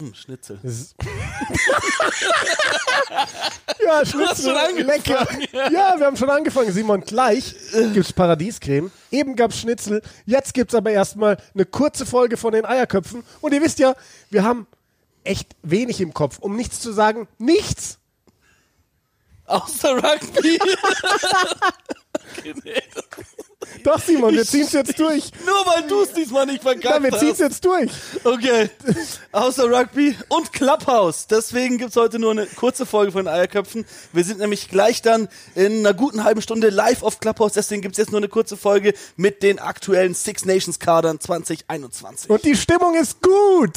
Hm, Schnitzel. ja, Schnitzel, lecker. Ja, wir haben schon angefangen, Simon. Gleich gibt's Paradiescreme. Eben gab's Schnitzel. Jetzt gibt's aber erstmal eine kurze Folge von den Eierköpfen. Und ihr wisst ja, wir haben echt wenig im Kopf. Um nichts zu sagen, nichts. Außer Rugby. Doch, Simon, wir ziehen es jetzt durch. Nur weil du es diesmal nicht verkackt hast. Ja, wir ziehen es jetzt durch. Okay. Außer Rugby und Clubhouse. Deswegen gibt es heute nur eine kurze Folge von Eierköpfen. Wir sind nämlich gleich dann in einer guten halben Stunde live auf Clubhouse. Deswegen gibt es jetzt nur eine kurze Folge mit den aktuellen Six Nations Kadern 2021. Und die Stimmung ist gut.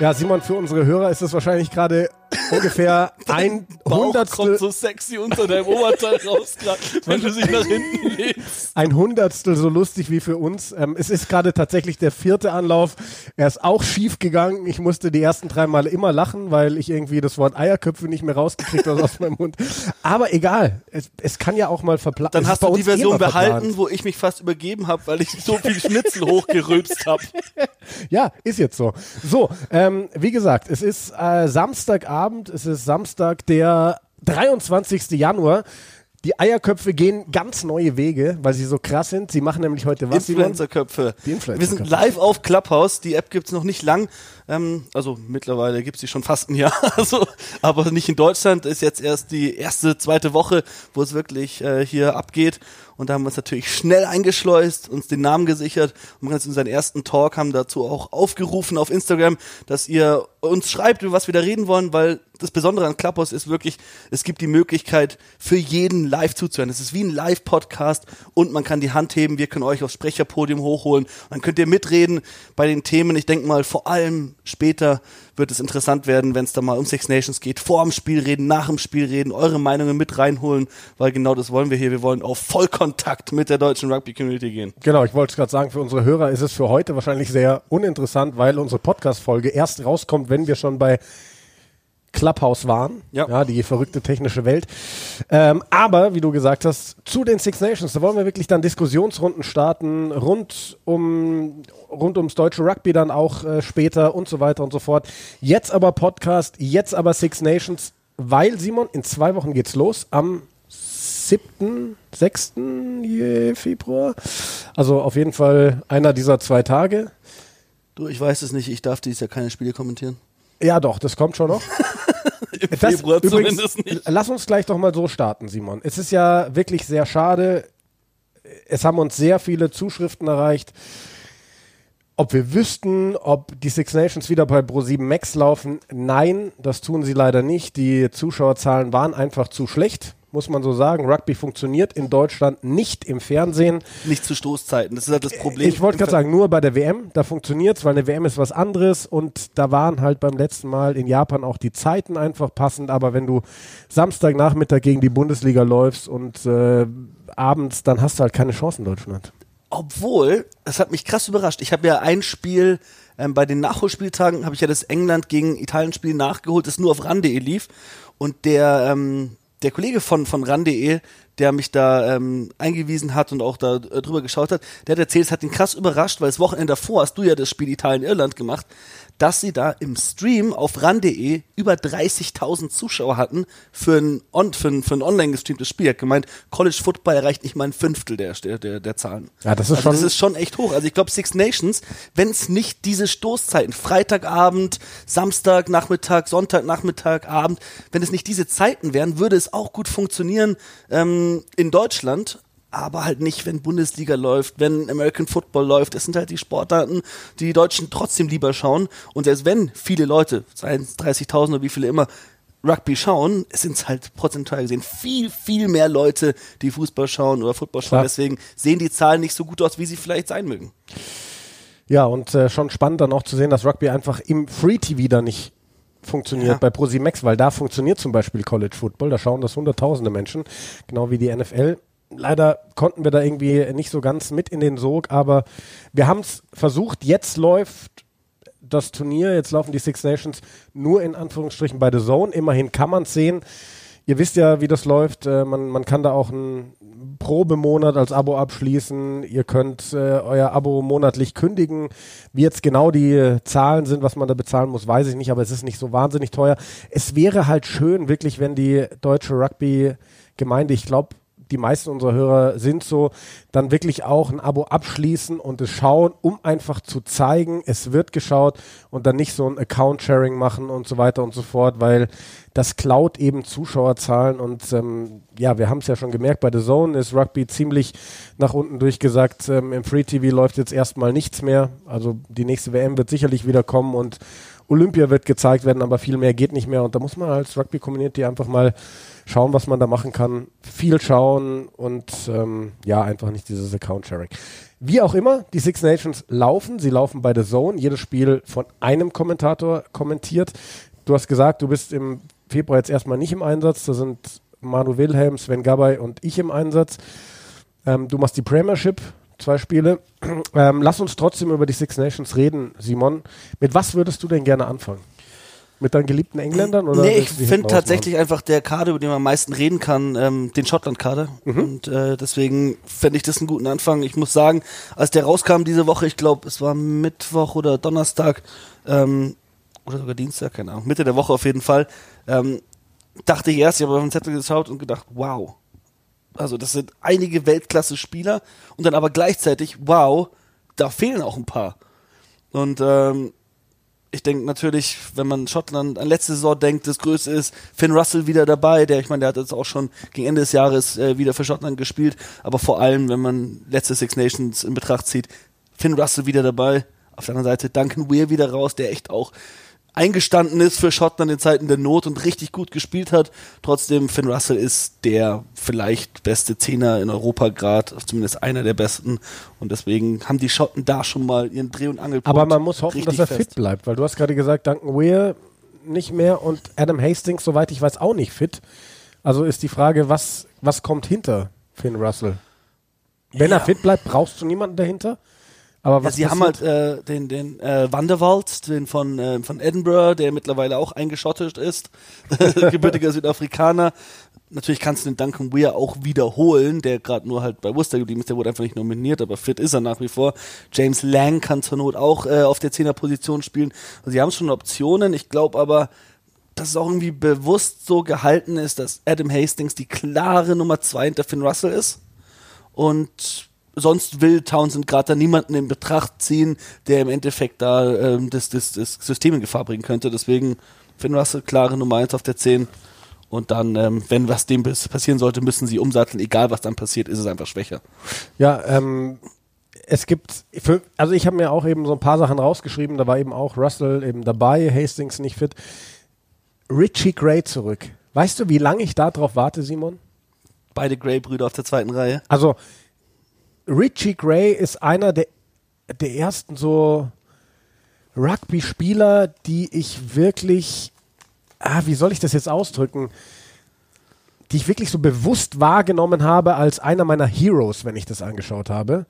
Ja, Simon, für unsere Hörer ist es wahrscheinlich gerade ungefähr ein Hundertstel. so sexy unter deinem Oberteil raus, grad, wenn du dich nach hinten lehnst. Ein Hundertstel so lustig wie für uns. Ähm, es ist gerade tatsächlich der vierte Anlauf. Er ist auch schief gegangen. Ich musste die ersten drei Male immer lachen, weil ich irgendwie das Wort Eierköpfe nicht mehr rausgekriegt habe aus meinem Mund. Aber egal. Es, es kann ja auch mal verplanen. Dann hast du die Version behalten, verplant. wo ich mich fast übergeben habe, weil ich so viel Schnitzel hochgerülpst habe. ja, ist jetzt so. So, ähm, wie gesagt, es ist äh, Samstagabend Abend. Es ist Samstag, der 23. Januar. Die Eierköpfe gehen ganz neue Wege, weil sie so krass sind. Sie machen nämlich heute was? Influencerköpfe. Influencer Wir sind live auf Clubhouse. Die App gibt es noch nicht lang. Ähm, also mittlerweile gibt es sie schon fast ein Jahr. Also, aber nicht in Deutschland. Ist jetzt erst die erste, zweite Woche, wo es wirklich äh, hier abgeht. Und da haben wir uns natürlich schnell eingeschleust, uns den Namen gesichert und ganz unseren ersten Talk haben dazu auch aufgerufen auf Instagram, dass ihr uns schreibt, über was wir da reden wollen, weil das Besondere an Clubhouse ist wirklich, es gibt die Möglichkeit für jeden live zuzuhören. Es ist wie ein Live-Podcast und man kann die Hand heben, wir können euch aufs Sprecherpodium hochholen, dann könnt ihr mitreden bei den Themen. Ich denke mal, vor allem später wird es interessant werden, wenn es da mal um Six Nations geht. Vor dem Spiel reden, nach dem Spiel reden, eure Meinungen mit reinholen, weil genau das wollen wir hier. Wir wollen auf Vollkontakt mit der deutschen Rugby-Community gehen. Genau, ich wollte es gerade sagen, für unsere Hörer ist es für heute wahrscheinlich sehr uninteressant, weil unsere Podcast-Folge erst rauskommt, wenn wir schon bei Clubhouse waren, ja. ja die verrückte technische Welt. Ähm, aber, wie du gesagt hast, zu den Six Nations, da wollen wir wirklich dann Diskussionsrunden starten, rund um rund ums deutsche Rugby dann auch äh, später und so weiter und so fort. Jetzt aber Podcast, jetzt aber Six Nations, weil Simon, in zwei Wochen geht's los, am 7., 6. Februar. Also auf jeden Fall einer dieser zwei Tage. Du, ich weiß es nicht, ich darf dies ja keine Spiele kommentieren. Ja, doch, das kommt schon noch. Im das, Februar übrigens, zumindest nicht. Lass uns gleich doch mal so starten, Simon. Es ist ja wirklich sehr schade. Es haben uns sehr viele Zuschriften erreicht. Ob wir wüssten, ob die Six Nations wieder bei Pro7 Max laufen? Nein, das tun sie leider nicht. Die Zuschauerzahlen waren einfach zu schlecht muss man so sagen. Rugby funktioniert in Deutschland nicht im Fernsehen. Nicht zu Stoßzeiten, das ist halt das Problem. Ich wollte gerade sagen, nur bei der WM, da funktioniert es, weil eine WM ist was anderes und da waren halt beim letzten Mal in Japan auch die Zeiten einfach passend, aber wenn du Samstagnachmittag gegen die Bundesliga läufst und äh, abends, dann hast du halt keine Chance in Deutschland. Obwohl, das hat mich krass überrascht. Ich habe ja ein Spiel ähm, bei den Nachholspieltagen, habe ich ja das England gegen Italien-Spiel nachgeholt, das nur auf RAN.de lief. Und der, ähm, der Kollege von, von RAN.de, der mich da ähm, eingewiesen hat und auch da äh, drüber geschaut hat, der hat erzählt, es hat ihn krass überrascht, weil das Wochenende davor hast du ja das Spiel Italien-Irland gemacht dass sie da im Stream auf ran.de über 30.000 Zuschauer hatten für ein, on, für ein, für ein online gestreamtes Spiel. Er hat gemeint, College Football erreicht nicht mal ein Fünftel der, der, der Zahlen. Ja, das ist also schon. Das ist schon echt hoch. Also ich glaube, Six Nations, wenn es nicht diese Stoßzeiten, Freitagabend, Samstag, Nachmittag, Sonntag, Nachmittag, Abend, wenn es nicht diese Zeiten wären, würde es auch gut funktionieren ähm, in Deutschland aber halt nicht, wenn Bundesliga läuft, wenn American Football läuft. Das sind halt die Sportarten, die die Deutschen trotzdem lieber schauen. Und selbst wenn viele Leute, seien es 30.000 oder wie viele immer, Rugby schauen, sind es halt prozentual gesehen viel, viel mehr Leute, die Fußball schauen oder Football schauen. Klar. Deswegen sehen die Zahlen nicht so gut aus, wie sie vielleicht sein mögen. Ja, und äh, schon spannend dann auch zu sehen, dass Rugby einfach im Free TV da nicht funktioniert ja. bei ProSimax, weil da funktioniert zum Beispiel College Football, da schauen das hunderttausende Menschen, genau wie die NFL leider konnten wir da irgendwie nicht so ganz mit in den Sog, aber wir haben es versucht. Jetzt läuft das Turnier. Jetzt laufen die Six Nations nur in Anführungsstrichen bei The Zone. Immerhin kann man es sehen. Ihr wisst ja, wie das läuft. Äh, man, man kann da auch einen Probemonat als Abo abschließen. Ihr könnt äh, euer Abo monatlich kündigen. Wie jetzt genau die äh, Zahlen sind, was man da bezahlen muss, weiß ich nicht, aber es ist nicht so wahnsinnig teuer. Es wäre halt schön, wirklich, wenn die deutsche Rugby-Gemeinde, ich glaube, die meisten unserer Hörer sind so, dann wirklich auch ein Abo abschließen und es schauen, um einfach zu zeigen, es wird geschaut und dann nicht so ein Account-Sharing machen und so weiter und so fort, weil das klaut eben Zuschauerzahlen und ähm, ja, wir haben es ja schon gemerkt, bei The Zone ist Rugby ziemlich nach unten durchgesagt. Ähm, Im Free TV läuft jetzt erstmal nichts mehr. Also die nächste WM wird sicherlich wieder kommen und Olympia wird gezeigt werden, aber viel mehr geht nicht mehr. Und da muss man als Rugby-Community einfach mal schauen, was man da machen kann. Viel schauen und ähm, ja, einfach nicht dieses Account-Sharing. Wie auch immer, die Six Nations laufen. Sie laufen bei The Zone. Jedes Spiel von einem Kommentator kommentiert. Du hast gesagt, du bist im Februar jetzt erstmal nicht im Einsatz. Da sind Manu Wilhelm, Sven Gabay und ich im Einsatz. Ähm, du machst die Premiership zwei Spiele. Ähm, lass uns trotzdem über die Six Nations reden, Simon. Mit was würdest du denn gerne anfangen? Mit deinen geliebten Engländern? Oder nee, ich finde tatsächlich einfach der Kader, über den man am meisten reden kann, ähm, den Schottland-Kader. Mhm. Und äh, deswegen fände ich das einen guten Anfang. Ich muss sagen, als der rauskam diese Woche, ich glaube, es war Mittwoch oder Donnerstag, ähm, oder sogar Dienstag, keine Ahnung, Mitte der Woche auf jeden Fall, ähm, dachte ich erst, ich habe auf den Zettel geschaut und gedacht, wow, also das sind einige Weltklasse-Spieler und dann aber gleichzeitig, wow, da fehlen auch ein paar. Und ähm, ich denke natürlich, wenn man Schottland an letzte Saison denkt, das Größte ist Finn Russell wieder dabei, der, ich meine, der hat jetzt auch schon gegen Ende des Jahres äh, wieder für Schottland gespielt, aber vor allem, wenn man letzte Six Nations in Betracht zieht, Finn Russell wieder dabei, auf der anderen Seite Duncan Weir wieder raus, der echt auch eingestanden ist für Schottland in Zeiten der Not und richtig gut gespielt hat. Trotzdem, Finn Russell ist der vielleicht beste Zehner in Europa gerade, zumindest einer der besten. Und deswegen haben die Schotten da schon mal ihren Dreh- und Angelpunkt. Aber man muss hoffen, dass er fest. fit bleibt, weil du hast gerade gesagt, Duncan Weir nicht mehr und Adam Hastings, soweit ich weiß, auch nicht fit. Also ist die Frage, was, was kommt hinter Finn Russell? Wenn ja. er fit bleibt, brauchst du niemanden dahinter? Aber was ja, sie passiert? haben halt äh, den, den äh, Wanderwald, den von, äh, von Edinburgh, der mittlerweile auch eingeschottet ist, gebürtiger Südafrikaner. Natürlich kannst du den Duncan Weir auch wiederholen, der gerade nur halt bei Worcester geblieben ist, der wurde einfach nicht nominiert, aber fit ist er nach wie vor. James Lang kann zur Not auch äh, auf der Zehnerposition spielen. Also sie haben schon Optionen, ich glaube aber, dass es auch irgendwie bewusst so gehalten ist, dass Adam Hastings die klare Nummer zwei hinter Finn Russell ist. Und sonst will Townsend gerade da niemanden in Betracht ziehen, der im Endeffekt da ähm, das, das, das System in Gefahr bringen könnte. Deswegen Finn Russell, klare Nummer 1 auf der 10. Und dann, ähm, wenn was dem passieren sollte, müssen sie umsatteln. Egal, was dann passiert, ist es einfach schwächer. Ja, ähm, es gibt, für, also ich habe mir auch eben so ein paar Sachen rausgeschrieben. Da war eben auch Russell eben dabei, Hastings nicht fit. Richie Gray zurück. Weißt du, wie lange ich da drauf warte, Simon? Beide Gray-Brüder auf der zweiten Reihe. Also, Richie Gray ist einer der, der ersten so Rugby-Spieler, die ich wirklich, ah, wie soll ich das jetzt ausdrücken, die ich wirklich so bewusst wahrgenommen habe als einer meiner Heroes, wenn ich das angeschaut habe.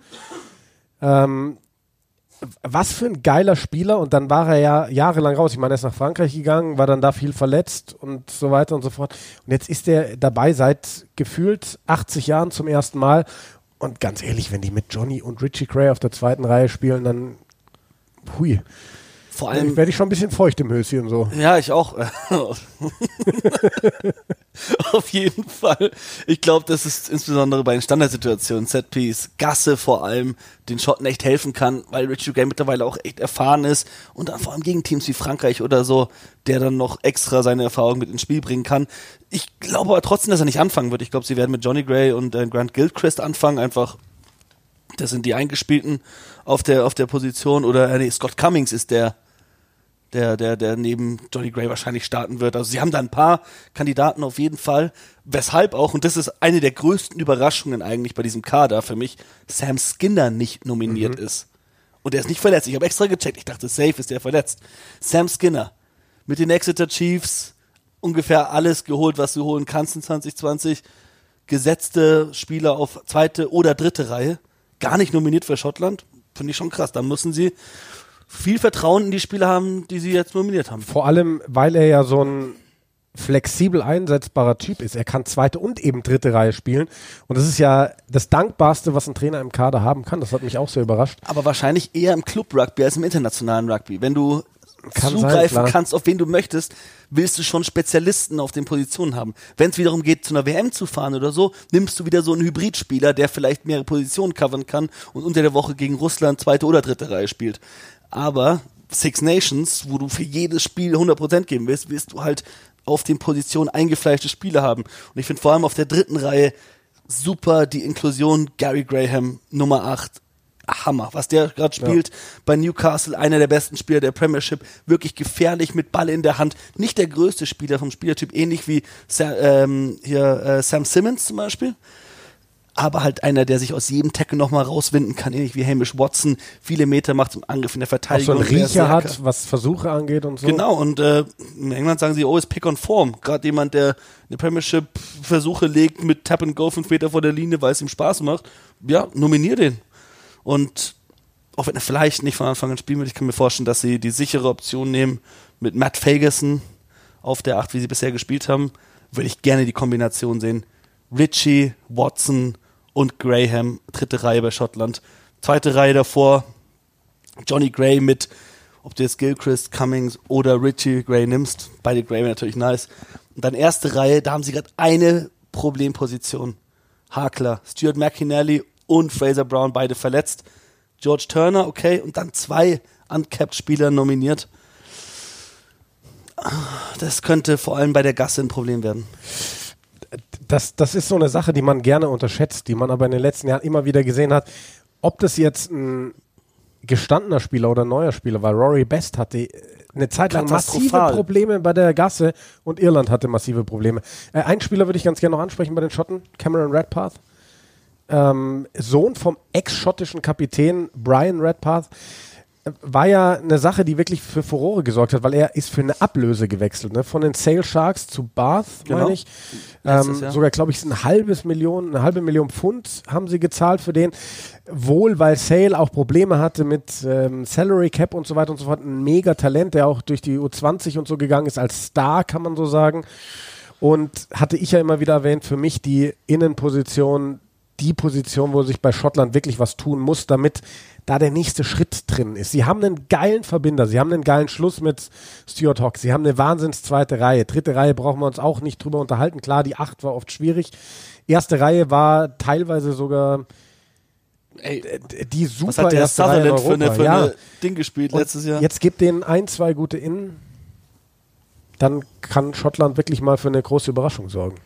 Ähm, was für ein geiler Spieler und dann war er ja jahrelang raus. Ich meine, er ist nach Frankreich gegangen, war dann da viel verletzt und so weiter und so fort. Und jetzt ist er dabei seit gefühlt 80 Jahren zum ersten Mal und ganz ehrlich, wenn die mit Johnny und Richie Gray auf der zweiten Reihe spielen, dann hui. Vor allem werde ich schon ein bisschen feucht im Höschen so. Ja, ich auch. Auf jeden Fall. Ich glaube, dass es insbesondere bei den Standardsituationen, Setpiece, Gasse vor allem, den Schotten echt helfen kann, weil Richie Gray mittlerweile auch echt erfahren ist und dann vor allem gegen Teams wie Frankreich oder so, der dann noch extra seine Erfahrung mit ins Spiel bringen kann. Ich glaube aber trotzdem, dass er nicht anfangen wird. Ich glaube, sie werden mit Johnny Gray und äh, Grant Gilchrist anfangen, einfach das sind die Eingespielten auf der, auf der Position oder äh, nee, Scott Cummings ist der, der, der, der neben Johnny Gray wahrscheinlich starten wird. Also sie haben da ein paar Kandidaten auf jeden Fall. Weshalb auch, und das ist eine der größten Überraschungen eigentlich bei diesem Kader für mich, Sam Skinner nicht nominiert mhm. ist. Und er ist nicht verletzt. Ich habe extra gecheckt. Ich dachte, safe ist der verletzt. Sam Skinner mit den Exeter Chiefs ungefähr alles geholt, was du holen kannst in 2020. Gesetzte Spieler auf zweite oder dritte Reihe. Gar nicht nominiert für Schottland. Finde ich schon krass. Da müssen sie viel Vertrauen in die Spieler haben, die sie jetzt nominiert haben. Vor allem, weil er ja so ein flexibel einsetzbarer Typ ist. Er kann zweite und eben dritte Reihe spielen. Und das ist ja das Dankbarste, was ein Trainer im Kader haben kann. Das hat mich auch sehr überrascht. Aber wahrscheinlich eher im Club-Rugby als im internationalen Rugby. Wenn du kann zugreifen sein, kannst, auf wen du möchtest, willst du schon Spezialisten auf den Positionen haben. Wenn es wiederum geht, zu einer WM zu fahren oder so, nimmst du wieder so einen Hybridspieler, der vielleicht mehrere Positionen covern kann und unter der Woche gegen Russland zweite oder dritte Reihe spielt. Aber Six Nations, wo du für jedes Spiel 100% geben willst, willst du halt auf den Positionen eingefleischte Spieler haben. Und ich finde vor allem auf der dritten Reihe super die Inklusion Gary Graham Nummer 8 Hammer, was der gerade spielt ja. bei Newcastle, einer der besten Spieler der Premiership, wirklich gefährlich mit Ball in der Hand, nicht der größte Spieler vom Spielertyp, ähnlich wie Sam, ähm, hier äh, Sam Simmons zum Beispiel, aber halt einer, der sich aus jedem Tackle nochmal rauswinden kann, ähnlich wie Hamish Watson, viele Meter macht zum Angriff in der Verteidigung. Auch so einen Riecher hat, was Versuche angeht und so. Genau, und äh, in England sagen sie, oh, ist Pick on Form. Gerade jemand, der eine Premiership Versuche legt mit Tap and Go fünf Meter vor der Linie, weil es ihm Spaß macht. Ja, nominier den. Und auch wenn er vielleicht nicht von Anfang an spielen wird, ich kann mir vorstellen, dass sie die sichere Option nehmen mit Matt Fagerson auf der 8, wie sie bisher gespielt haben, würde ich gerne die Kombination sehen. Richie, Watson und Graham, dritte Reihe bei Schottland. Zweite Reihe davor, Johnny Gray mit, ob du jetzt Gilchrist, Cummings oder Richie Gray nimmst. Beide Gray natürlich nice. Und dann erste Reihe, da haben sie gerade eine Problemposition. Hakler, Stuart McInally und Fraser Brown beide verletzt. George Turner, okay, und dann zwei Uncapped-Spieler nominiert. Das könnte vor allem bei der Gasse ein Problem werden. Das, das ist so eine Sache, die man gerne unterschätzt, die man aber in den letzten Jahren immer wieder gesehen hat. Ob das jetzt ein gestandener Spieler oder ein neuer Spieler war, Rory Best hatte eine Zeit lang massive Probleme bei der Gasse und Irland hatte massive Probleme. Äh, einen Spieler würde ich ganz gerne noch ansprechen bei den Schotten, Cameron Redpath ähm, Sohn vom ex-schottischen Kapitän Brian Redpath, war ja eine Sache, die wirklich für Furore gesorgt hat, weil er ist für eine Ablöse gewechselt, ne? Von den Sale Sharks zu Bath, genau. meine ich. Ähm, sogar, glaube ich, ein halbes Million, eine halbe Million Pfund haben sie gezahlt für den. Wohl, weil Sale auch Probleme hatte mit ähm, Salary Cap und so weiter und so fort. Ein mega Talent, der auch durch die U20 und so gegangen ist, als Star, kann man so sagen. Und hatte ich ja immer wieder erwähnt, für mich die Innenposition die Position, wo sich bei Schottland wirklich was tun muss, damit da der nächste Schritt drin ist. Sie haben einen geilen Verbinder, sie haben einen geilen Schluss mit Stuart Hawk, sie haben eine wahnsinns zweite Reihe. Dritte Reihe brauchen wir uns auch nicht drüber unterhalten. Klar, die acht war oft schwierig. Erste Reihe war teilweise sogar Ey, die super was hat der erste Sutherland Reihe für eine, für ja. eine Ding gespielt Und letztes Jahr? Jetzt gibt denen ein, zwei gute Innen, dann kann Schottland wirklich mal für eine große Überraschung sorgen.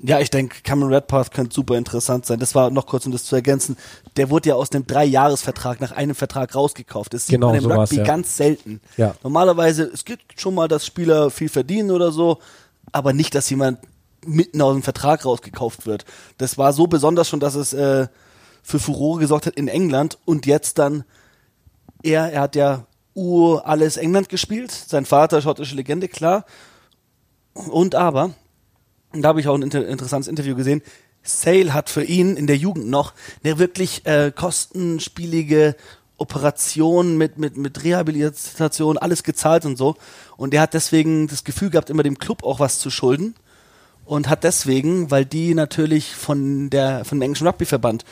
Ja, ich denke, Cameron Redpath könnte super interessant sein. Das war noch kurz, um das zu ergänzen. Der wurde ja aus dem Dreijahresvertrag nach einem Vertrag rausgekauft. Das sieht genau, man im Rugby ja. ganz selten. Ja. Normalerweise, es gibt schon mal, dass Spieler viel verdienen oder so, aber nicht, dass jemand mitten aus dem Vertrag rausgekauft wird. Das war so besonders schon, dass es äh, für Furore gesorgt hat in England und jetzt dann er, er hat ja U alles England gespielt, sein Vater schottische Legende, klar. Und aber und da habe ich auch ein inter interessantes Interview gesehen. Sale hat für ihn in der Jugend noch eine wirklich äh, kostenspielige Operation mit, mit, mit Rehabilitation, alles gezahlt und so. Und er hat deswegen das Gefühl gehabt, immer dem Club auch was zu schulden. Und hat deswegen, weil die natürlich von der, von dem englischen Rugbyverband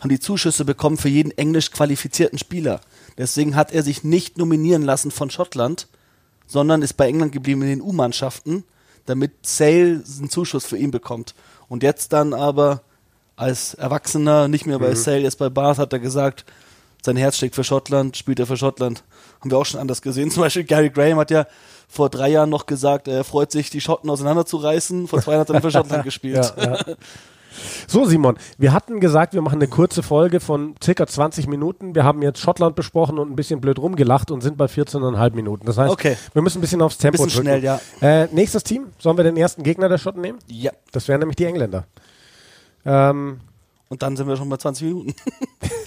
haben die Zuschüsse bekommen für jeden englisch qualifizierten Spieler. Deswegen hat er sich nicht nominieren lassen von Schottland, sondern ist bei England geblieben in den U-Mannschaften damit Sale einen Zuschuss für ihn bekommt. Und jetzt dann aber als Erwachsener, nicht mehr bei mhm. Sale, jetzt bei Bath, hat er gesagt, sein Herz schlägt für Schottland, spielt er für Schottland. Haben wir auch schon anders gesehen. Zum Beispiel Gary Graham hat ja vor drei Jahren noch gesagt, er freut sich, die Schotten auseinanderzureißen. Vor zwei Jahren hat er für Schottland gespielt. Ja, ja. So, Simon, wir hatten gesagt, wir machen eine kurze Folge von circa 20 Minuten. Wir haben jetzt Schottland besprochen und ein bisschen blöd rumgelacht und sind bei 14,5 Minuten. Das heißt, okay. wir müssen ein bisschen aufs Tempo bisschen drücken. schnell, ja. Äh, nächstes Team, sollen wir den ersten Gegner der Schotten nehmen? Ja. Das wären nämlich die Engländer. Ähm, und dann sind wir schon bei 20 Minuten.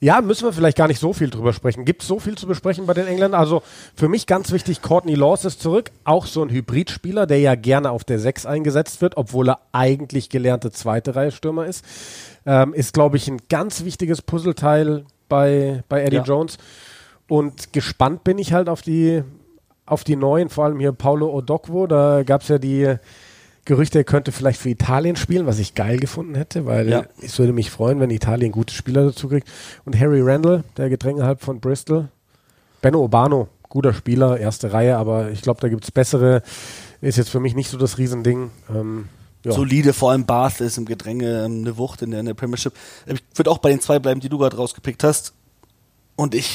Ja, müssen wir vielleicht gar nicht so viel drüber sprechen. Gibt es so viel zu besprechen bei den Engländern? Also für mich ganz wichtig, Courtney Laws ist zurück. Auch so ein Hybridspieler, der ja gerne auf der 6 eingesetzt wird, obwohl er eigentlich gelernte zweite Reihe Stürmer ist. Ähm, ist, glaube ich, ein ganz wichtiges Puzzleteil bei, bei Eddie ja. Jones. Und gespannt bin ich halt auf die, auf die neuen, vor allem hier Paulo Odokwo. Da gab es ja die Gerüchte, er könnte vielleicht für Italien spielen, was ich geil gefunden hätte, weil ja. es würde mich freuen, wenn Italien gute Spieler dazu kriegt. Und Harry Randall, der Gedrängehalb von Bristol. Benno Urbano, guter Spieler, erste Reihe, aber ich glaube, da gibt es bessere. Ist jetzt für mich nicht so das Riesending. Ähm, ja. Solide, vor allem Bath ist im Gedränge ähm, eine Wucht in der, in der Premiership. Ich würde auch bei den zwei bleiben, die du gerade rausgepickt hast. Und ich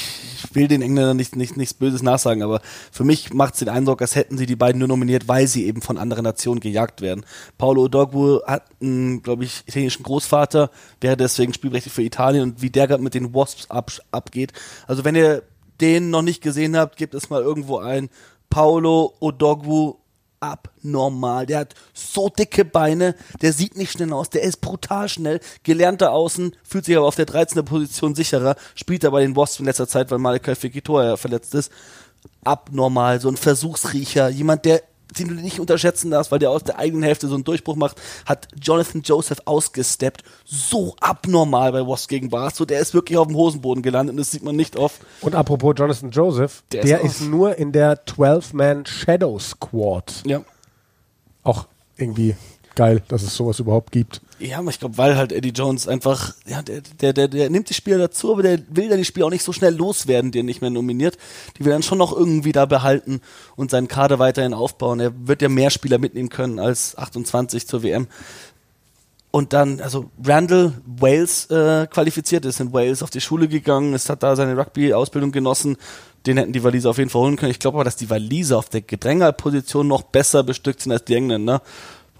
will den Engländern nicht, nicht, nichts Böses nachsagen, aber für mich macht es den Eindruck, als hätten sie die beiden nur nominiert, weil sie eben von anderen Nationen gejagt werden. Paulo Odogwu hat einen, glaube ich, italienischen Großvater, wäre deswegen spielberechtigt für Italien und wie der gerade mit den Wasps ab, abgeht. Also wenn ihr den noch nicht gesehen habt, gebt es mal irgendwo ein. Paulo Odogwu abnormal. Der hat so dicke Beine, der sieht nicht schnell aus, der ist brutal schnell, gelernter Außen, fühlt sich aber auf der 13. Position sicherer, spielt aber den Wasps in letzter Zeit, weil Malakai Fekitoa verletzt ist. Abnormal, so ein Versuchsriecher, jemand, der den du nicht unterschätzen darfst, weil der aus der eigenen Hälfte so einen Durchbruch macht, hat Jonathan Joseph ausgesteppt. So abnormal bei Wasp gegen Bath. So, der ist wirklich auf dem Hosenboden gelandet und das sieht man nicht oft. Und apropos Jonathan Joseph, der, der ist, ist nur in der 12-Man Shadow Squad. Ja. Auch irgendwie geil, dass es sowas überhaupt gibt. Ja, aber ich glaube, weil halt Eddie Jones einfach, ja, der, der, der, der nimmt die Spieler dazu, aber der will dann die Spieler auch nicht so schnell loswerden, die er nicht mehr nominiert. Die will dann schon noch irgendwie da behalten und seinen Kader weiterhin aufbauen. Er wird ja mehr Spieler mitnehmen können als 28 zur WM. Und dann, also Randall Wales äh, qualifiziert ist in Wales auf die Schule gegangen, ist hat da seine Rugby-Ausbildung genossen. Den hätten die Waliser auf jeden Fall holen können. Ich glaube aber, dass die Waliser auf der Gedrängerposition noch besser bestückt sind als die Engländer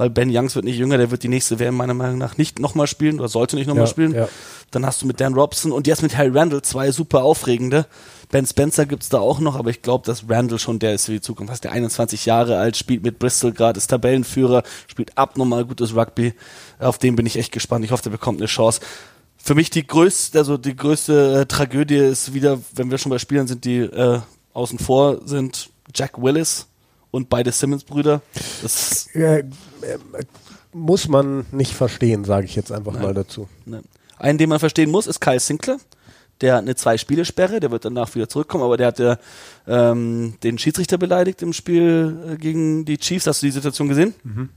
weil Ben Youngs wird nicht jünger, der wird die nächste WM meiner Meinung nach nicht nochmal spielen oder sollte nicht nochmal ja, spielen. Ja. Dann hast du mit Dan Robson und jetzt mit Harry Randall zwei super aufregende. Ben Spencer gibt es da auch noch, aber ich glaube, dass Randall schon der ist für die Zukunft. Fast der 21 Jahre alt, spielt mit Bristol gerade, ist Tabellenführer, spielt abnormal gutes Rugby. Auf den bin ich echt gespannt. Ich hoffe, der bekommt eine Chance. Für mich die größte, also die größte äh, Tragödie ist wieder, wenn wir schon bei Spielern sind, die äh, außen vor sind, Jack Willis und beide Simmons-Brüder. Das äh, muss man nicht verstehen, sage ich jetzt einfach Nein. mal dazu. Nein. Einen, den man verstehen muss, ist Kyle Sinclair. Der hat eine Zwei-Spiele-Sperre, der wird danach wieder zurückkommen, aber der hat ja, ähm, den Schiedsrichter beleidigt im Spiel äh, gegen die Chiefs. Hast du die Situation gesehen? Mhm.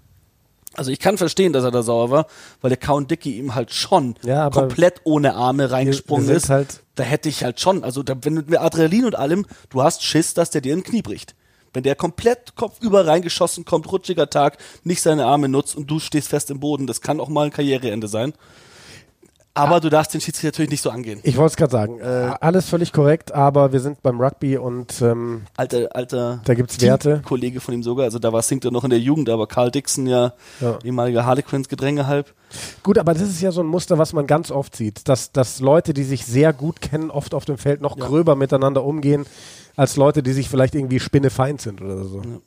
Also ich kann verstehen, dass er da sauer war, weil der Count Dickey ihm halt schon ja, komplett ohne Arme reingesprungen ist. Halt da hätte ich halt schon, also da, wenn du mit Adrenalin und allem, du hast Schiss, dass der dir ein Knie bricht. Wenn der komplett kopfüber reingeschossen kommt, rutschiger Tag, nicht seine Arme nutzt und du stehst fest im Boden, das kann auch mal ein Karriereende sein. Aber ah. du darfst den Schiedsrichter natürlich nicht so angehen. Ich wollte es gerade sagen. Äh, alles völlig korrekt, aber wir sind beim Rugby und ähm, alter, alter da gibt's Werte. Kollege von ihm sogar, also da war Sinkter noch in der Jugend, aber Carl Dixon ja, ja. ehemaliger Harlequins Gedränge halb. Gut, aber das ist ja so ein Muster, was man ganz oft sieht, dass, dass Leute, die sich sehr gut kennen, oft auf dem Feld noch ja. gröber miteinander umgehen als Leute, die sich vielleicht irgendwie spinnefeind sind oder so. Ja.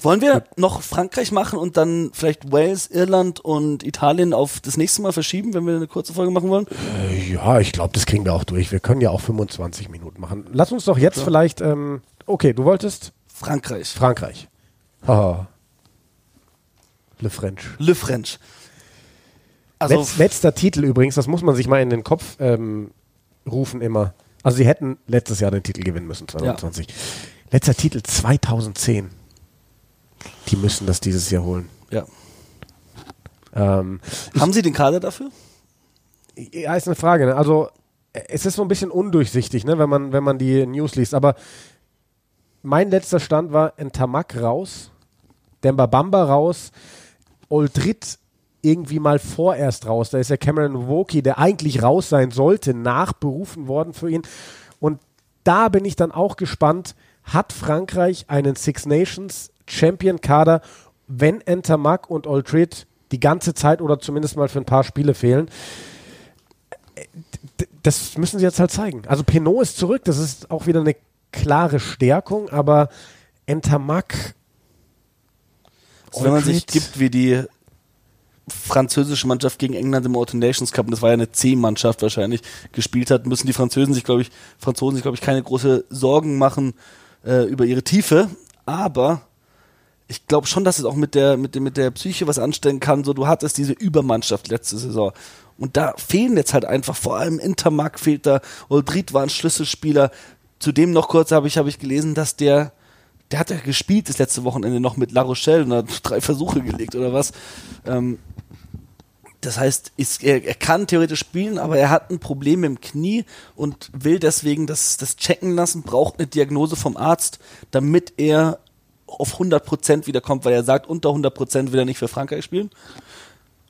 Wollen wir noch Frankreich machen und dann vielleicht Wales, Irland und Italien auf das nächste Mal verschieben, wenn wir eine kurze Folge machen wollen? Äh, ja, ich glaube, das kriegen wir auch durch. Wir können ja auch 25 Minuten machen. Lass uns doch jetzt ja. vielleicht, ähm, okay, du wolltest? Frankreich. Frankreich. Haha. Le French. Le French. Also Letz, letzter Titel übrigens, das muss man sich mal in den Kopf ähm, rufen immer. Also sie hätten letztes Jahr den Titel gewinnen müssen, 2020. Ja. Letzter Titel 2010. Die müssen das dieses Jahr holen. Ja. Ähm, Haben Sie den Kader dafür? Ja, ist eine Frage. Ne? Also es ist so ein bisschen undurchsichtig, ne? wenn, man, wenn man die News liest. Aber mein letzter Stand war Ntamak raus, Demba Bamba raus, Oldrit irgendwie mal vorerst raus. Da ist ja Cameron Woki, der eigentlich raus sein sollte, nachberufen worden für ihn. Und da bin ich dann auch gespannt, hat Frankreich einen Six Nations Champion Kader, wenn Entermack und Aldrid die ganze Zeit oder zumindest mal für ein paar Spiele fehlen? Das müssen sie jetzt halt zeigen. Also Pinot ist zurück, das ist auch wieder eine klare Stärkung, aber Entermack also wenn man sich gibt wie die französische Mannschaft gegen England im Auto Nations Cup, und das war ja eine C-Mannschaft wahrscheinlich, gespielt hat, müssen die Franzosen sich, glaube ich, Franzosen sich, glaube ich, keine große Sorgen machen äh, über ihre Tiefe. Aber ich glaube schon, dass es auch mit der, mit, der, mit der Psyche was anstellen kann. So, du hattest diese Übermannschaft letzte Saison. Und da fehlen jetzt halt einfach, vor allem Intermark fehlt da, Oldrit war ein Schlüsselspieler. Zudem noch kurz habe ich, habe ich gelesen, dass der, der hat ja gespielt das letzte Wochenende noch mit La Rochelle und hat drei Versuche gelegt oder was. Ähm, das heißt, ist, er, er, kann theoretisch spielen, aber er hat ein Problem im Knie und will deswegen das, das checken lassen, braucht eine Diagnose vom Arzt, damit er auf 100% wiederkommt, weil er sagt, unter 100% will er nicht für Frankreich spielen.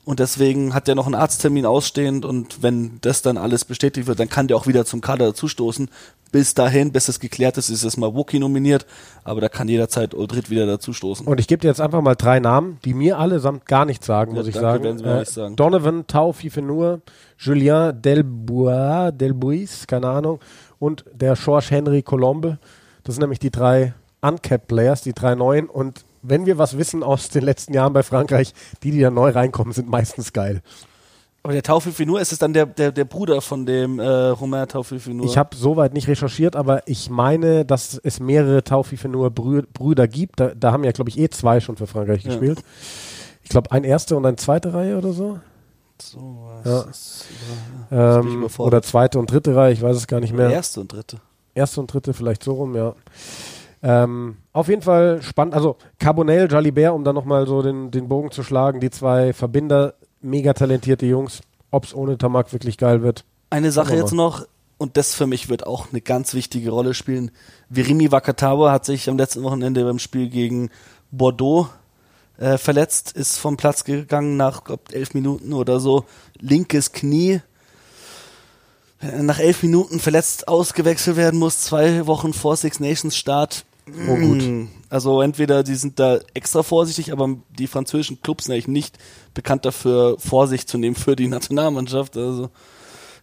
Und deswegen hat er noch einen Arzttermin ausstehend und wenn das dann alles bestätigt wird, dann kann der auch wieder zum Kader dazustoßen. Bis dahin, bis es geklärt ist, ist es mal Wookie nominiert, aber da kann jederzeit Oldrit wieder dazustoßen. Und ich gebe dir jetzt einfach mal drei Namen, die mir allesamt gar nichts sagen, muss ja, ich danke, sagen. Äh, nicht sagen. Donovan Tau Fifenur, Julien Delbois, Delbuis, keine Ahnung, und der George Henry Colombe. Das sind nämlich die drei Uncapped Players, die drei neuen und wenn wir was wissen aus den letzten Jahren bei Frankreich, die, die da neu reinkommen, sind meistens geil. Aber der Taufilfinur, ist es dann der, der, der Bruder von dem äh, Romain Taufilfinur? Ich habe soweit nicht recherchiert, aber ich meine, dass es mehrere Taufilfinur Brüder gibt. Da, da haben ja, glaube ich, eh zwei schon für Frankreich ja. gespielt. Ich glaube, ein erste und eine zweite Reihe oder so. So was. Ja. Ähm, oder zweite und dritte Reihe, ich weiß es gar nicht mehr. Erste und dritte. Erste und dritte, vielleicht so rum, ja. Ähm, auf jeden Fall spannend. Also Carbonell, Jalibert, um dann nochmal so den, den Bogen zu schlagen, die zwei Verbinder, mega talentierte Jungs. Ob es ohne Tamak wirklich geil wird. Eine Sache jetzt noch, und das für mich wird auch eine ganz wichtige Rolle spielen. Virimi Wakatawa hat sich am letzten Wochenende beim Spiel gegen Bordeaux äh, verletzt, ist vom Platz gegangen nach glaub, elf Minuten oder so. Linkes Knie. Nach elf Minuten verletzt ausgewechselt werden muss, zwei Wochen vor Six Nations Start. Oh gut. Mm. Also entweder die sind da extra vorsichtig, aber die französischen Clubs sind eigentlich nicht bekannt dafür, Vorsicht zu nehmen für die Nationalmannschaft. Also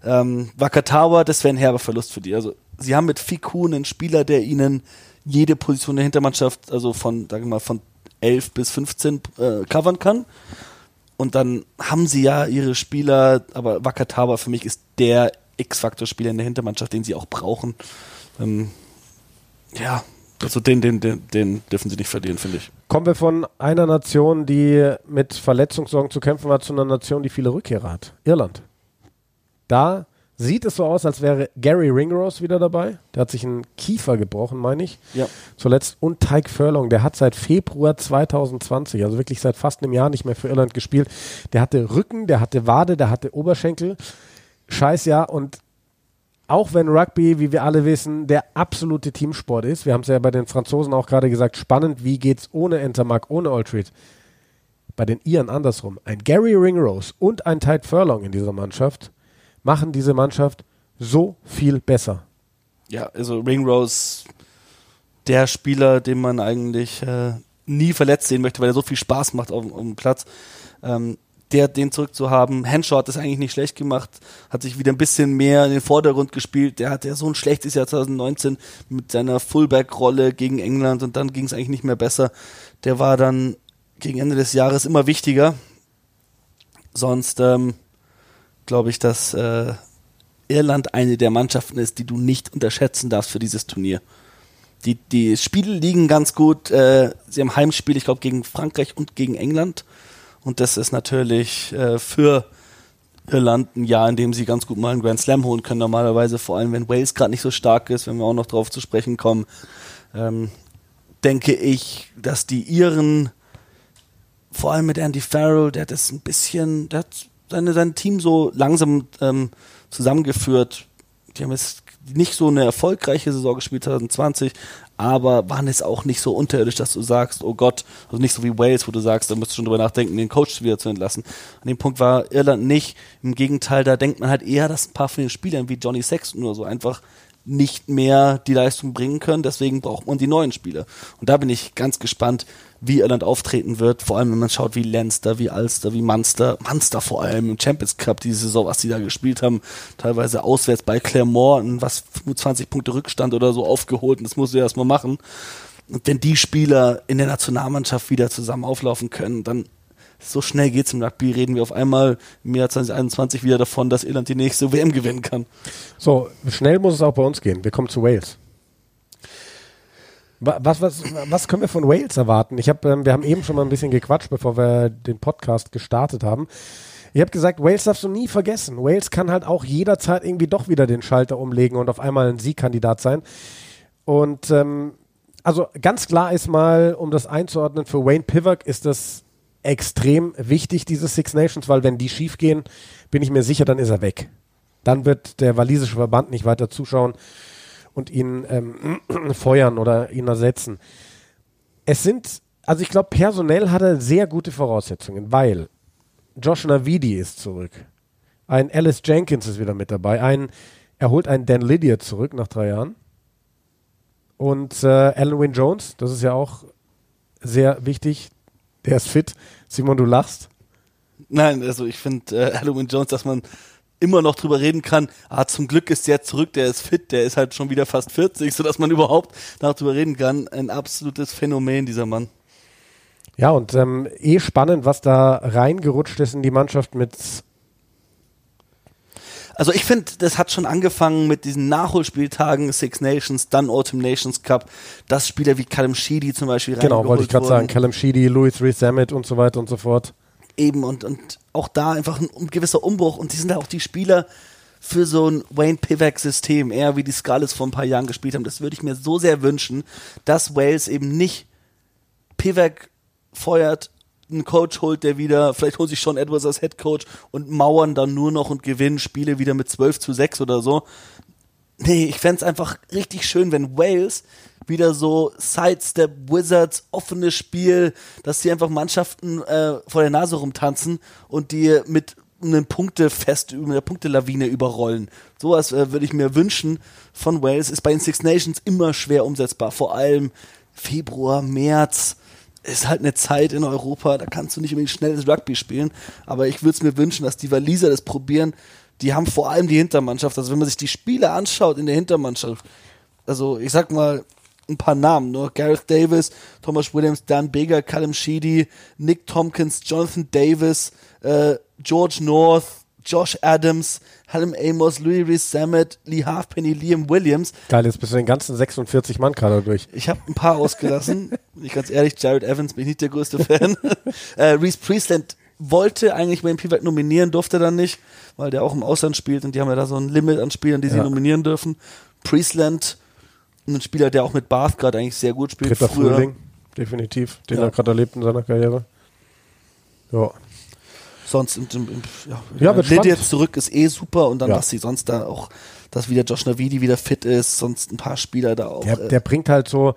ähm, Wakatawa, das wäre ein herber Verlust für die. Also sie haben mit Fiku einen Spieler, der ihnen jede Position der Hintermannschaft, also von, sagen wir mal, von 11 bis 15 äh, covern kann. Und dann haben sie ja ihre Spieler, aber Wakatawa für mich ist der X-Faktor-Spieler in der Hintermannschaft, den sie auch brauchen. Ähm, ja, also den, den, den, den dürfen sie nicht verlieren, finde ich. Kommen wir von einer Nation, die mit Verletzungssorgen zu kämpfen hat, zu einer Nation, die viele Rückkehrer hat. Irland. Da sieht es so aus, als wäre Gary Ringrose wieder dabei. Der hat sich einen Kiefer gebrochen, meine ich. Ja. Zuletzt. Und Tyke Furlong, der hat seit Februar 2020, also wirklich seit fast einem Jahr nicht mehr für Irland gespielt. Der hatte Rücken, der hatte Wade, der hatte Oberschenkel. Scheiß ja. Und auch wenn Rugby, wie wir alle wissen, der absolute Teamsport ist, wir haben es ja bei den Franzosen auch gerade gesagt, spannend, wie geht's ohne Entermark, ohne Altreed. Bei den Iren andersrum. Ein Gary Ringrose und ein Tide Furlong in dieser Mannschaft machen diese Mannschaft so viel besser. Ja, also Ringrose, der Spieler, den man eigentlich äh, nie verletzt sehen möchte, weil er so viel Spaß macht auf, auf dem Platz. Ähm, der, den zurückzuhaben. Henshaw hat das eigentlich nicht schlecht gemacht, hat sich wieder ein bisschen mehr in den Vordergrund gespielt. Der hatte ja so ein schlechtes Jahr 2019 mit seiner Fullback-Rolle gegen England und dann ging es eigentlich nicht mehr besser. Der war dann gegen Ende des Jahres immer wichtiger. Sonst ähm, glaube ich, dass äh, Irland eine der Mannschaften ist, die du nicht unterschätzen darfst für dieses Turnier. Die, die Spiele liegen ganz gut. Äh, sie haben Heimspiel, ich glaube, gegen Frankreich und gegen England. Und das ist natürlich äh, für Irland ein Jahr, in dem sie ganz gut mal einen Grand Slam holen können. Normalerweise, vor allem wenn Wales gerade nicht so stark ist, wenn wir auch noch drauf zu sprechen kommen, ähm, denke ich, dass die Iren, vor allem mit Andy Farrell, der hat das ein bisschen, der hat seine, sein Team so langsam ähm, zusammengeführt. Die haben jetzt nicht so eine erfolgreiche Saison gespielt 2020, aber waren es auch nicht so unterirdisch, dass du sagst, oh Gott, also nicht so wie Wales, wo du sagst, da musst du schon drüber nachdenken, den Coach wieder zu entlassen. An dem Punkt war Irland nicht. Im Gegenteil, da denkt man halt eher, dass ein paar von den Spielern wie Johnny Sexton oder so einfach nicht mehr die Leistung bringen können. Deswegen braucht man die neuen Spieler. Und da bin ich ganz gespannt, wie Irland auftreten wird. Vor allem, wenn man schaut, wie Leinster, wie Ulster, wie Munster, Munster vor allem im Champions Cup diese Saison, was die da gespielt haben. Teilweise auswärts bei Claremont, was 25 Punkte Rückstand oder so aufgeholt. Und das musst du erstmal machen. Und wenn die Spieler in der Nationalmannschaft wieder zusammen auflaufen können, dann so schnell geht's im Rugby, reden wir auf einmal im Jahr 2021 wieder davon, dass Irland die nächste WM gewinnen kann. So, schnell muss es auch bei uns gehen. Wir kommen zu Wales. Was, was, was können wir von Wales erwarten? Ich hab, ähm, wir haben eben schon mal ein bisschen gequatscht, bevor wir den Podcast gestartet haben. Ich habe gesagt, Wales darfst du nie vergessen. Wales kann halt auch jederzeit irgendwie doch wieder den Schalter umlegen und auf einmal ein Siegkandidat sein. Und ähm, also ganz klar ist mal, um das einzuordnen, für Wayne Pivak ist das extrem wichtig, diese Six Nations, weil wenn die schief gehen, bin ich mir sicher, dann ist er weg. Dann wird der walisische Verband nicht weiter zuschauen und ihn ähm, feuern oder ihn ersetzen. Es sind, also ich glaube, personell hat er sehr gute Voraussetzungen, weil Josh Navidi ist zurück. Ein Alice Jenkins ist wieder mit dabei. Ein, er holt einen Dan Lydia zurück nach drei Jahren. Und äh, Alan Wynne Jones, das ist ja auch sehr wichtig. Der ist fit. Simon, du lachst. Nein, also ich finde äh, Alan Wynne Jones, dass man immer noch drüber reden kann, ah, zum Glück ist der zurück, der ist fit, der ist halt schon wieder fast 40, sodass man überhaupt darüber reden kann. Ein absolutes Phänomen, dieser Mann. Ja, und ähm, eh spannend, was da reingerutscht ist in die Mannschaft mit. Also ich finde, das hat schon angefangen mit diesen Nachholspieltagen, Six Nations, dann Autumn Nations Cup, dass Spieler wie Callum Sheedy zum Beispiel Genau, wollte ich gerade sagen, Callum Sheedy, Louis Rees und so weiter und so fort. Eben, und, und auch da einfach ein, ein gewisser Umbruch und die sind ja auch die Spieler für so ein Wayne Pivak-System, eher wie die Scarlets vor ein paar Jahren gespielt haben. Das würde ich mir so sehr wünschen, dass Wales eben nicht Pivak feuert, einen Coach holt, der wieder, vielleicht holt sich Sean Edwards als Head Coach und mauern dann nur noch und gewinnen Spiele wieder mit 12 zu 6 oder so. Nee, ich fände es einfach richtig schön, wenn Wales wieder so Sidestep Wizards offenes Spiel, dass sie einfach Mannschaften äh, vor der Nase rumtanzen und die mit einem Punktefest, mit einer Punktelawine überrollen. Sowas äh, würde ich mir wünschen von Wales. Ist bei den Six Nations immer schwer umsetzbar. Vor allem Februar, März ist halt eine Zeit in Europa, da kannst du nicht unbedingt schnelles Rugby spielen. Aber ich würde es mir wünschen, dass die Waliser das probieren. Die haben vor allem die Hintermannschaft. Also wenn man sich die Spiele anschaut in der Hintermannschaft, also ich sag mal ein paar Namen, nur Gareth Davis, Thomas Williams, Dan Beger, Callum Sheedy, Nick Tompkins, Jonathan Davis, äh, George North, Josh Adams, Hallam Amos, Louis Reese Sammet, Lee Halfpenny, Liam Williams. Geil, jetzt bist du den ganzen 46 Mann kader durch. Ich habe ein paar ausgelassen. ich ganz ehrlich, Jared Evans bin ich nicht der größte Fan. äh, Reese Priestland wollte eigentlich Wayne Pivot nominieren, durfte dann nicht, weil der auch im Ausland spielt und die haben ja da so ein Limit an Spielern, die ja. sie nominieren dürfen. Priestland, ein Spieler, der auch mit Bath gerade eigentlich sehr gut spielt. Dritter früher. Frühling, definitiv, den ja. er gerade erlebt in seiner Karriere. Ja sonst im, im, ja, ja Lid jetzt zurück ist eh super und dann, ja. dass sie sonst da auch, dass wieder Josh Navidi wieder fit ist, sonst ein paar Spieler da auch. Der, äh, der bringt halt so,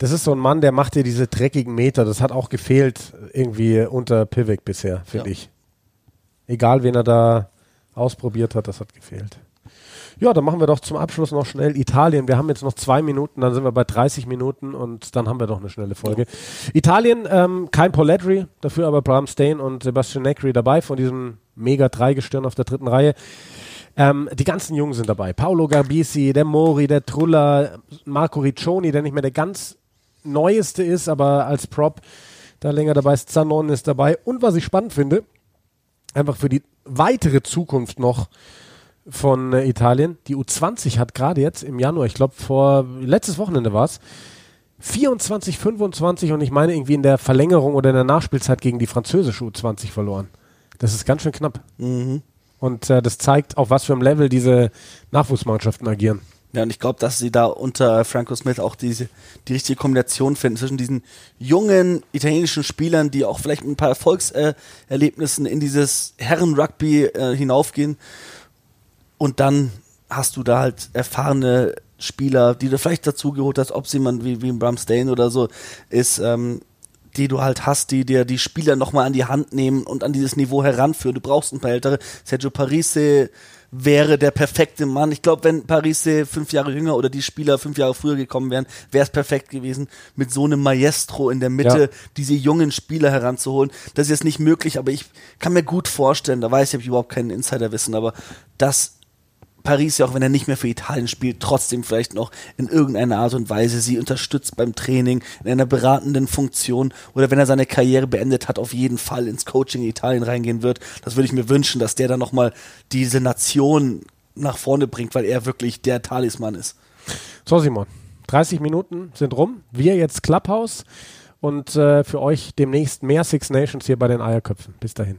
das ist so ein Mann, der macht dir diese dreckigen Meter. Das hat auch gefehlt irgendwie unter Pivik bisher, finde ja. ich. Egal, wen er da ausprobiert hat, das hat gefehlt. Ja, dann machen wir doch zum Abschluss noch schnell Italien. Wir haben jetzt noch zwei Minuten, dann sind wir bei 30 Minuten und dann haben wir doch eine schnelle Folge. Ja. Italien, ähm, kein Poledri, dafür aber Bram Stain und Sebastian Necri dabei von diesem mega Dreigestirn auf der dritten Reihe. Ähm, die ganzen Jungen sind dabei. Paolo Garbisi, der Mori, der Trulla, Marco Riccioni, der nicht mehr der ganz neueste ist, aber als Prop da länger dabei ist. Zanon ist dabei. Und was ich spannend finde, einfach für die weitere Zukunft noch, von äh, Italien. Die U20 hat gerade jetzt im Januar, ich glaube vor letztes Wochenende war es, 24, 25 und ich meine irgendwie in der Verlängerung oder in der Nachspielzeit gegen die französische U20 verloren. Das ist ganz schön knapp. Mhm. Und äh, das zeigt, auf was für einem Level diese Nachwuchsmannschaften agieren. Ja, und ich glaube, dass sie da unter Franco Smith auch diese, die richtige Kombination finden zwischen diesen jungen italienischen Spielern, die auch vielleicht mit ein paar Erfolgserlebnissen in dieses Herren-Rugby äh, hinaufgehen und dann hast du da halt erfahrene Spieler, die du vielleicht dazu geholt hast, ob sie jemand wie, wie ein Bram Stain oder so ist, ähm, die du halt hast, die dir die Spieler nochmal an die Hand nehmen und an dieses Niveau heranführen. Du brauchst ein paar ältere. Sergio Parise wäre der perfekte Mann. Ich glaube, wenn Parise fünf Jahre jünger oder die Spieler fünf Jahre früher gekommen wären, wäre es perfekt gewesen, mit so einem Maestro in der Mitte ja. diese jungen Spieler heranzuholen. Das ist jetzt nicht möglich, aber ich kann mir gut vorstellen, da weiß ich, habe ich überhaupt keinen Insiderwissen, aber dass Paris ja auch, wenn er nicht mehr für Italien spielt, trotzdem vielleicht noch in irgendeiner Art und Weise sie unterstützt beim Training, in einer beratenden Funktion oder wenn er seine Karriere beendet hat, auf jeden Fall ins Coaching in Italien reingehen wird. Das würde ich mir wünschen, dass der dann nochmal diese Nation nach vorne bringt, weil er wirklich der Talisman ist. So, Simon. 30 Minuten sind rum. Wir jetzt Clubhouse und äh, für euch demnächst mehr Six Nations hier bei den Eierköpfen. Bis dahin.